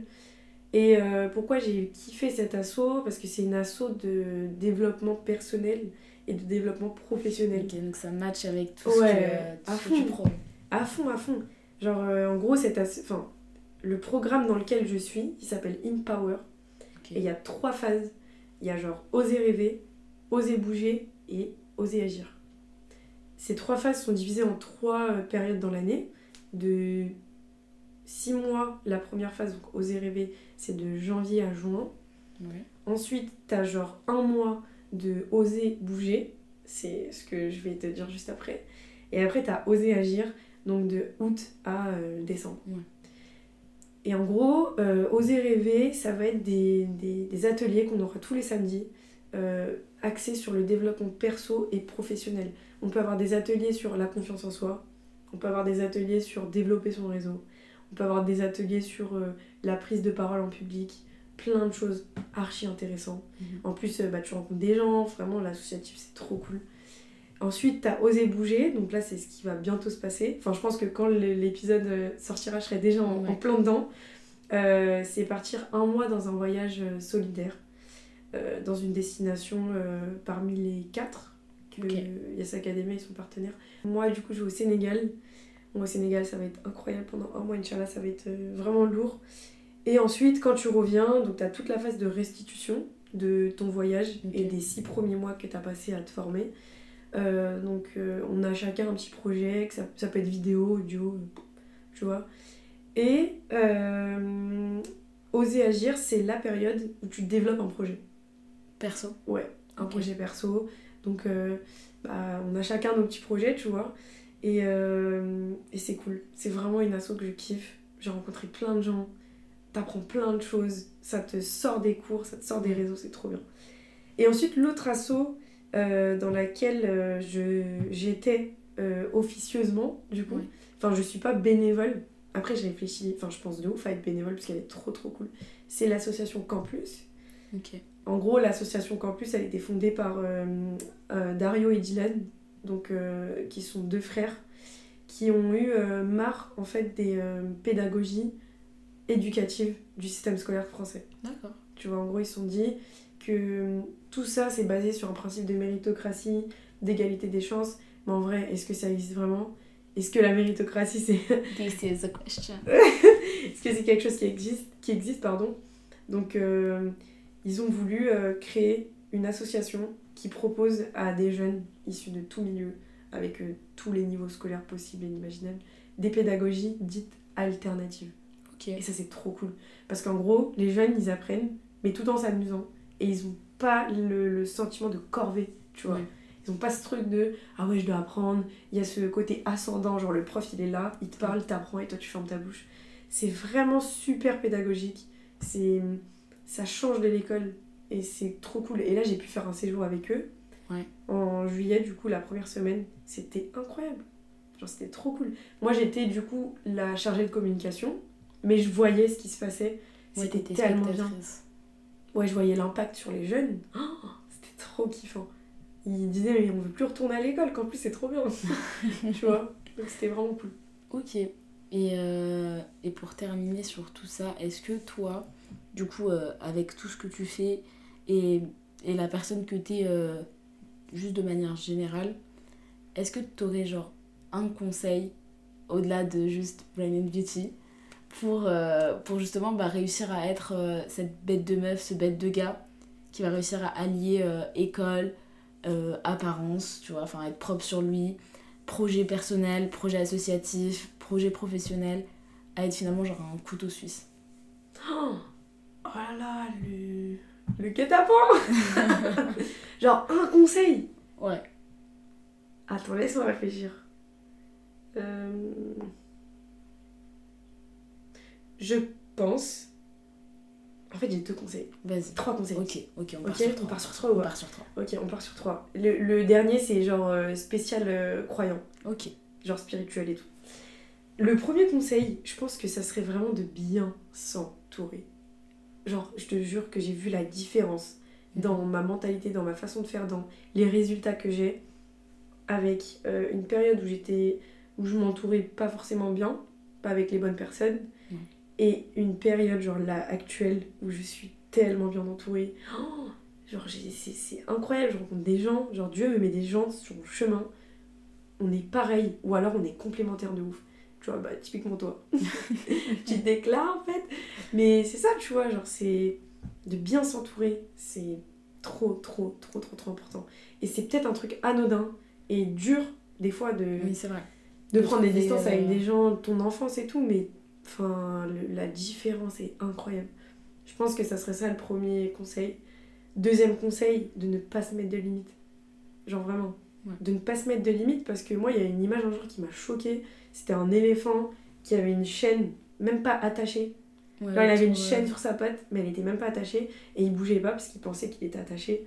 Et euh, pourquoi j'ai kiffé cet asso? Parce que c'est une asso de développement personnel et de développement professionnel. Donc ça match avec tout Ouais, ce que, tout à ce que tu fond. prônes. À fond, à fond. Genre, euh, en gros, cette asso- enfin, le programme dans lequel je suis, il s'appelle Empower. Et il y a trois phases. Il y a genre oser rêver, oser bouger et oser agir. Ces trois phases sont divisées en trois euh, périodes dans l'année. De six mois, la première phase, donc oser rêver, c'est de janvier à juin. Ouais. Ensuite, t'as genre un mois de oser bouger, c'est ce que je vais te dire juste après. Et après, t'as oser agir, donc de août à euh, décembre. Ouais. Et en gros, euh, oser rêver, ça va être des, des- des ateliers qu'on aura tous les samedis, euh, axés sur le développement perso et professionnel. On peut avoir des ateliers sur la confiance en soi, on peut avoir des ateliers sur développer son réseau, on peut avoir des ateliers sur euh, la prise de parole en public, plein de choses archi intéressantes. Mhm. En plus, bah, tu rencontres des gens, vraiment l'associatif c'est trop cool. Ensuite, t'as osé bouger, donc là c'est ce qui va bientôt se passer. Enfin, je pense que quand l'épisode euh, sortira, je serai déjà en, plein dedans. Euh, c'est partir un mois dans un voyage euh, solidaire, euh, dans une destination euh, parmi les quatre que Ok. Yes Academy ils sont partenaires. Moi, du coup, je vais au Sénégal. Moi, au Sénégal, ça va être incroyable pendant un mois, Inch'Allah, ça va être vraiment lourd. Et ensuite, quand tu reviens, donc tu as toute la phase de restitution de ton voyage et des six premiers mois que tu as passé à te former. Euh, donc, euh, on a chacun un petit projet, que ça, ça peut être vidéo, audio, tu vois. Et euh, oser agir, c'est la période où tu développes un projet Perso. un Ok. projet perso. Donc, bah, on a chacun nos petits projets, tu vois. Et, et c'est cool. C'est vraiment une asso que je kiffe. J'ai rencontré plein de gens. T'apprends plein de choses. Ça te sort des cours, ça te sort des réseaux, c'est trop bien. Et ensuite, l'autre asso euh, dans laquelle euh, je, j'étais euh, officieusement, du coup. Ouais. Enfin, je suis pas bénévole. Après, j'ai réfléchi, enfin, je pense de ouf à être bénévole parce qu'elle est trop trop cool. C'est l'association Campus. En gros, l'association Campus, elle a été fondée par Dario et Dylan, donc, qui sont deux frères, qui ont eu marre en fait des pédagogies éducatives du système scolaire français. D'accord. Tu vois, en gros, ils se sont dit que tout ça, c'est basé sur un principe de méritocratie, d'égalité des chances. Mais en vrai, est-ce que ça existe vraiment? Est-ce que la méritocratie, c'est This is the question. est-ce que c'est quelque chose qui existe, qui existe pardon? Donc, euh, ils ont voulu euh, créer une association qui propose à des jeunes issus de tout milieu, avec euh, tous les niveaux scolaires possibles et inimaginables, des pédagogies dites alternatives. Ok. Et ça, c'est trop cool. Parce qu'en gros, les jeunes, ils apprennent, mais tout en s'amusant. Et ils ont pas le, le sentiment de corvée, tu vois. Ouais. Ils ont pas ce truc de ah ouais, je dois apprendre. Il y a ce côté ascendant, genre le prof, il est là, il te parle, t'apprends et toi, tu fermes ta bouche. C'est vraiment super pédagogique. C'est ça change de l'école et c'est trop cool. Et là, j'ai pu faire un séjour avec eux Ouais. en juillet, du coup, la première semaine. C'était incroyable. Genre, c'était trop cool. Moi, j'étais du coup la chargée de communication, mais je voyais ce qui se passait. C'était tellement bien. Ouais, je voyais l'impact sur les jeunes. C'était trop kiffant. Ils disaient, mais on veut plus retourner à l'école, qu'en plus c'est trop bien. tu vois? Donc c'était vraiment cool. Ok. Et, euh, et pour terminer sur tout ça, est-ce que toi, du coup, euh, avec tout ce que tu fais et, et la personne que t'es euh, juste de manière générale, est-ce que tu aurais genre un conseil au-delà de juste Brain and Beauty? Pour, euh, pour justement bah, réussir à être euh, cette bête de meuf, ce bête de gars qui va réussir à allier euh, école, apparence, tu vois, enfin être propre sur lui, projet personnel, projet associatif, projet professionnel, à être finalement genre un couteau suisse. Oh, oh là là, le, le guet-apens Genre un conseil Ouais. Attends, laisse-moi réfléchir. Euh, Je pense. En fait, j'ai deux conseils. Vas-y. Trois conseils. Ok, ok, on part sur on trois. part sur trois ou On part sur trois. Ok, on part sur trois. Le, le dernier, c'est genre euh, spécial euh, croyant. Ok. genre spirituel et tout. Le premier conseil, je pense que ça serait vraiment de bien s'entourer. Genre, je te jure que j'ai vu la différence dans ma mentalité, dans ma façon de faire, dans les résultats que j'ai avec euh, une période où j'étais où je m'entourais pas forcément bien, pas avec les bonnes personnes. Et une période genre là actuelle où je suis tellement bien entourée. Oh, genre c'est c'est incroyable, je rencontre des gens, genre Dieu me met des gens sur mon chemin on est pareil ou alors on est complémentaires de ouf. Tu vois, bah typiquement toi. tu te déclares en fait. Mais c'est ça, tu vois, genre c'est de bien s'entourer, c'est trop, trop, trop, trop, trop important. Et c'est peut-être un truc anodin et dur, des fois, de, Oui, c'est vrai. de prendre des distances euh, avec des gens ton enfance et tout, mais enfin, le- la différence est incroyable. Je pense que ça serait ça le premier conseil. Deuxième conseil, de ne pas se mettre de limites. Genre vraiment. Ouais. De ne pas se mettre de limites parce que moi, il y a une image un jour qui m'a choquée. C'était un éléphant qui avait une chaîne, même pas attachée. Ouais, il avait une chaîne sur sa patte, mais elle était même pas attachée. Et il bougeait pas parce qu'il pensait qu'il était attaché.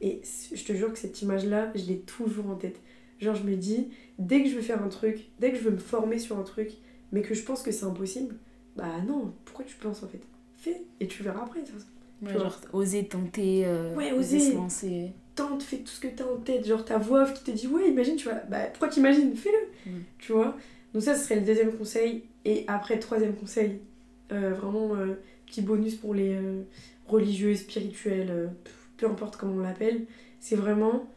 Et je te jure que cette image-là, je l'ai toujours en tête. Genre, je me dis, dès que je veux faire un truc, dès que je veux me former sur un truc, mais que je pense que c'est impossible, bah non, pourquoi tu penses en fait? Fais et tu verras après. de toute façon. Ouais, tu vois. genre oser tenter, euh, Ouais, oser oser. se lancer. Tente, fais tout ce que t'as en tête. Genre, ta voix off qui te dit, ouais, imagine, tu vois, bah pourquoi t'imagines? Fais-le Mm. Tu vois Donc, ça, ce serait le deuxième conseil. Et après, troisième conseil, euh, vraiment euh, petit bonus pour les religieux, spirituels, peu importe comment on l'appelle, c'est vraiment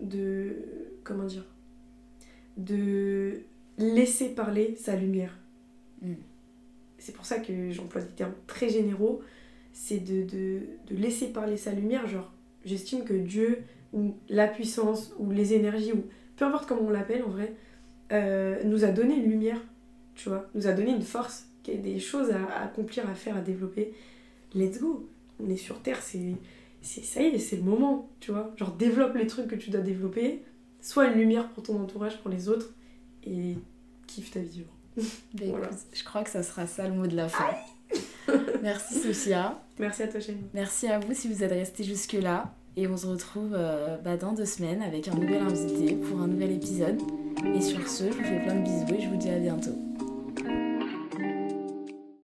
de. Comment dire? De laisser parler sa lumière. Mm. C'est pour ça que j'emploie des termes très généraux. C'est de, de, de laisser parler sa lumière. Genre, j'estime que Dieu, ou la puissance, ou les énergies, ou peu importe comment on l'appelle en vrai, euh, nous a donné une lumière, tu vois, nous a donné une force, des choses à, à accomplir, à faire, à développer. Let's go On est sur Terre, c'est, c'est ça y est, c'est le moment, tu vois. Genre, développe les trucs que tu dois développer, sois une lumière pour ton entourage, pour les autres, et kiffe ta vie. genre. Bah, Voilà. écoute, je crois que ça sera ça le mot de la fin. Merci Sophia. Merci à toi, Shane. Merci à vous si vous êtes restés jusque-là. Et on se retrouve euh, bah, dans deux semaines avec un nouvel invité pour un nouvel épisode. Et sur ce, je vous fais plein de bisous et je vous dis à bientôt.